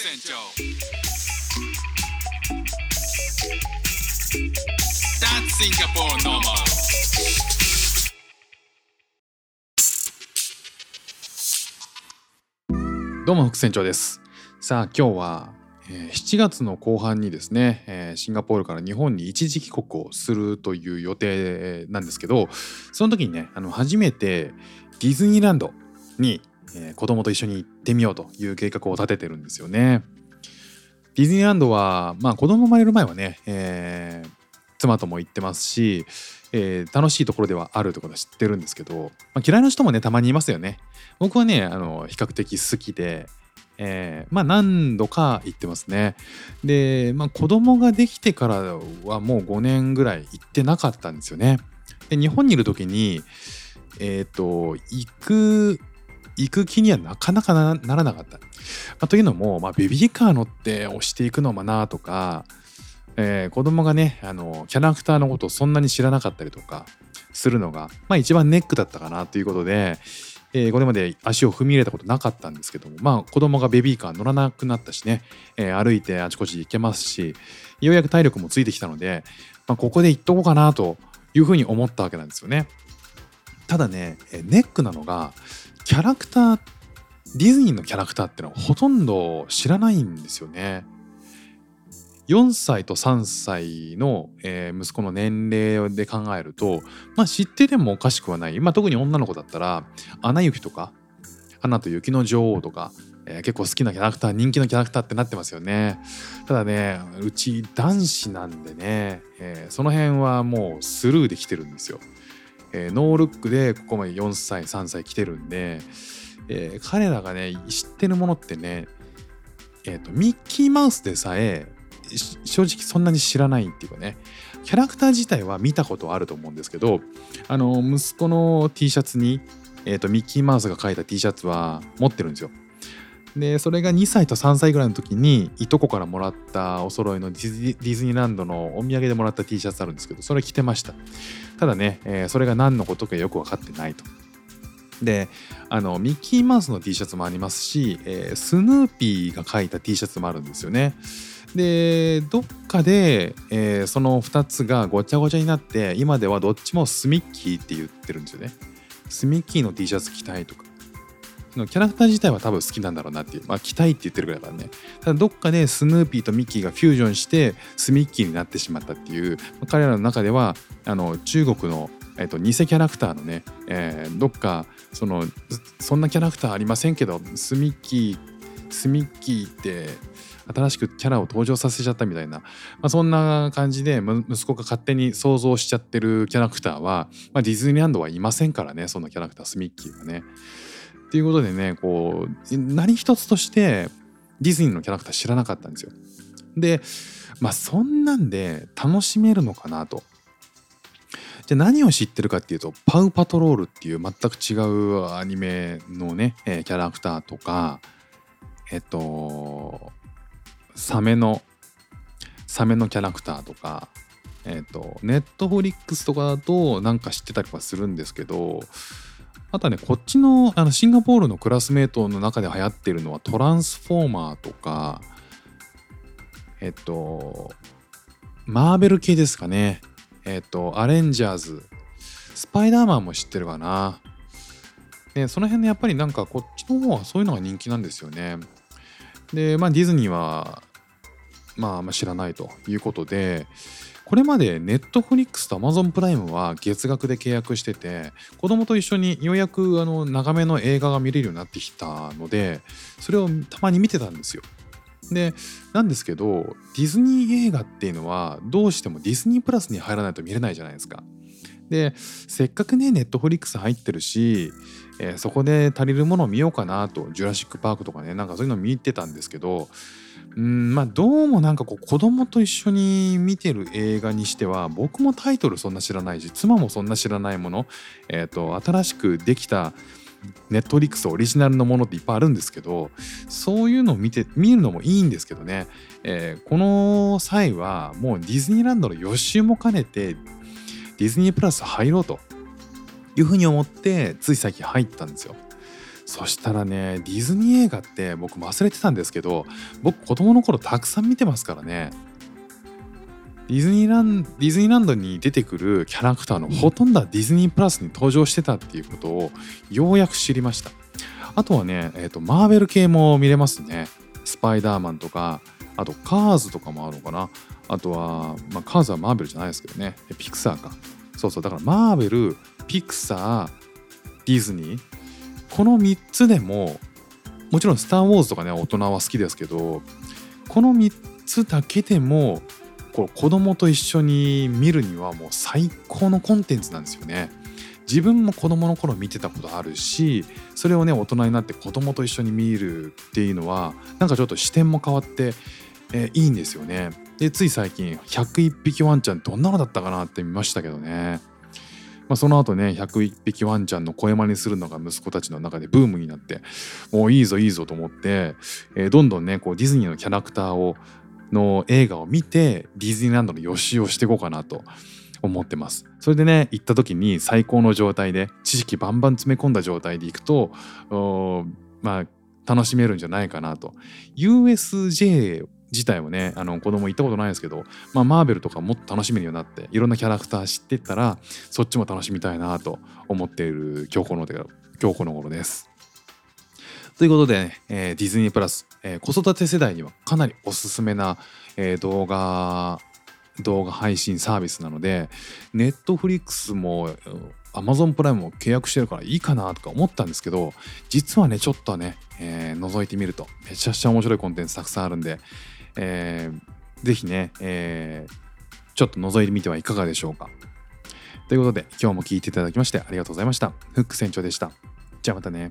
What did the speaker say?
船長 That's Singapore normal. どうも副船長です。さあ今日は、えー7月の後半にですね、えーシンガポールから日本に一時帰国をするという予定なんですけどその時にねあの初めてディズニーランドに、えー子供と一緒に行ってみようという計画を立ててるんですよね。ディズニーランドはまあ子供生まれる前はね、えー妻とも行ってますし、えー楽しいところではあるということは知ってるんですけど、まあ、嫌いな人もねたまにいますよね。僕はねあの比較的好きで、えーまあ何度か行ってますね。で、まあ、子供ができてからはもう5年ぐらい行ってなかったんですよね。で日本にいる時にえっ、と行く行く気にはなかなかならなかった。まあというのも、まあ、ベビーカー乗って押していくのもなとか、えー子供がねあのキャラクターのことをそんなに知らなかったりとかするのが、まあ、一番ネックだったかなということで、えーこれまで足を踏み入れたことなかったんですけどもまあ子供がベビーカー乗らなくなったしね、えー歩いてあちこち行けますしようやく体力もついてきたので、まあ、ここで行っとこうかなというふうに思ったわけなんですよね。ただねネックなのがキャラクターディズニーのキャラクターってのはほとんど知らないんですよね。4歳と3歳の、えー息子の年齢で考えると、まあ、知っててもおかしくはない、まあ、特に女の子だったら「アナ雪」とか「アナと雪の女王」とか、えー結構好きなキャラクター人気のキャラクターってなってますよね。ただねうち男子なんでね、えーその辺はもうスルーで来てるんですよ。えーノールックでここまで4歳3歳来てるんで、えー彼らがね知ってるものってね、えーとミッキーマウスでさえ正直そんなに知らないっていうかねキャラクター自体は見たことあると思うんですけどあの息子の T シャツに、えーとミッキーマウスが描いた T シャツは持ってるんですよ。でそれが2歳と3歳ぐらいの時にいとこからもらったお揃いのディズニーランドのお土産でもらった T シャツあるんですけどそれ着てました。ただね、えーそれが何のことかよく分かってないと。であのミッキーマウスの T シャツもありますし、えースヌーピーが描いた T シャツもあるんですよね。でどっかで、えーその2つがごちゃごちゃになって今ではどっちもスミッキーって言ってるんですよね。スミッキーの T シャツ着たいとかキャラクター自体は多分好きなんだろうなっていうまあ着たいって言ってるぐらいだからねただどっかでスヌーピーとミッキーがフュージョンしてスミッキーになってしまったっていうまあ彼らの中ではあの中国の、えっと偽キャラクターのね、えーどっかそのそんなキャラクターありませんけどスミッキースミッキーって新しくキャラを登場させちゃったみたいな、まあ、そんな感じで息子が勝手に想像しちゃってるキャラクターは、まあ、ディズニーランドはいませんからねそんなキャラクタースミッキーがね。っていうことでねこう何一つとしてディズニーのキャラクター知らなかったんですよ。でまあそんなんで楽しめるのかなと。じゃ何を知ってるかっていうとパウ・パトロールっていう全く違うアニメのね、えキャラクターとかえっとサメのサメのキャラクターとかえっとネットフリックスとかだとなんか知ってたりはするんですけどあとはねこっちのあのシンガポールのクラスメートの中で流行ってるのはトランスフォーマーとかえっとマーベル系ですかね。えっとアレンジャーズ。スパイダーマンも知ってるかな。でその辺ねやっぱりなんかこっちの方はそういうのが人気なんですよね。でまあディズニーはまああんま知らないということでこれまでネットフリックスとアマゾンプライムは月額で契約してて子供と一緒にようやくあの長めの映画が見れるようになってきたのでそれをたまに見てたんですよ。でなんですけどディズニー映画っていうのはどうしてもディズニープラスに入らないと見れないじゃないですか。でせっかくねネットフリックス入ってるし、えーそこで足りるものを見ようかなとジュラシック・パークとかねなんかそういうの見てたんですけどうんまあどうもなんかこう子供と一緒に見てる映画にしては僕もタイトルそんな知らないし妻もそんな知らないもの、えー、と新しくできたネットリックスオリジナルのものっていっぱいあるんですけどそういうのを見て見るのもいいんですけどね、えーこの際はもうディズニーランドの予習も兼ねてディズニープラス入ろうというふうに思ってつい最近入ったんですよ。そしたらねディズニー映画って僕忘れてたんですけど僕子供の頃たくさん見てますからね。ディズニーランディズニーランドに出てくるキャラクターのほとんどはディズニープラスに登場してたっていうことをようやく知りました。あとはね、えーと、マーベル系も見れますね。スパイダーマンとかあとカーズとかもあるのかな。あとは、まあ、カーズはマーベルじゃないですけどね。ピクサーか。そうそうだからマーベルピクサーディズニーこの3つでももちろん「スター・ウォーズ」とかね大人は好きですけどこの3つだけでもこう子供と一緒に見るにはもう最高のコンテンツなんですよね。自分も子供の頃見てたことあるしそれをね大人になって子供と一緒に見るっていうのはなんかちょっと視点も変わって、え、いいんですよね。でつい最近101匹ワンちゃんどんなのだったかなって見ましたけどね。まあ、その後ね101匹ワンちゃんの声真似するのが息子たちの中でブームになってもういいぞいいぞと思って、えー、どんどんねこうディズニーのキャラクターをの映画を見てディズニーランドの予習をしていこうかなと思ってます。それでね行った時に最高の状態で知識バンバン詰め込んだ状態で行くとまあ楽しめるんじゃないかなと。USJ 自体もねあの子供行ったことないですけど、まあ、マーベルとかもっと楽しめるようになっていろんなキャラクター知ってったらそっちも楽しみたいなと思っている今日この今日この頃です。ということで、ね、えー、ディズニープラス、えー、子育て世代にはかなりおすすめな、えー、動画動画配信サービスなのでネットフリックスも Amazon プライムも契約してるからいいかなとか思ったんですけど実はねちょっとね、えー、覗いてみるとめちゃくちゃ面白いコンテンツたくさんあるんで、えー、ぜひね、えー、ちょっと覗いてみてはいかがでしょうか。ということで今日も聴いていただきましてありがとうございました。フック船長でした。じゃあまたね。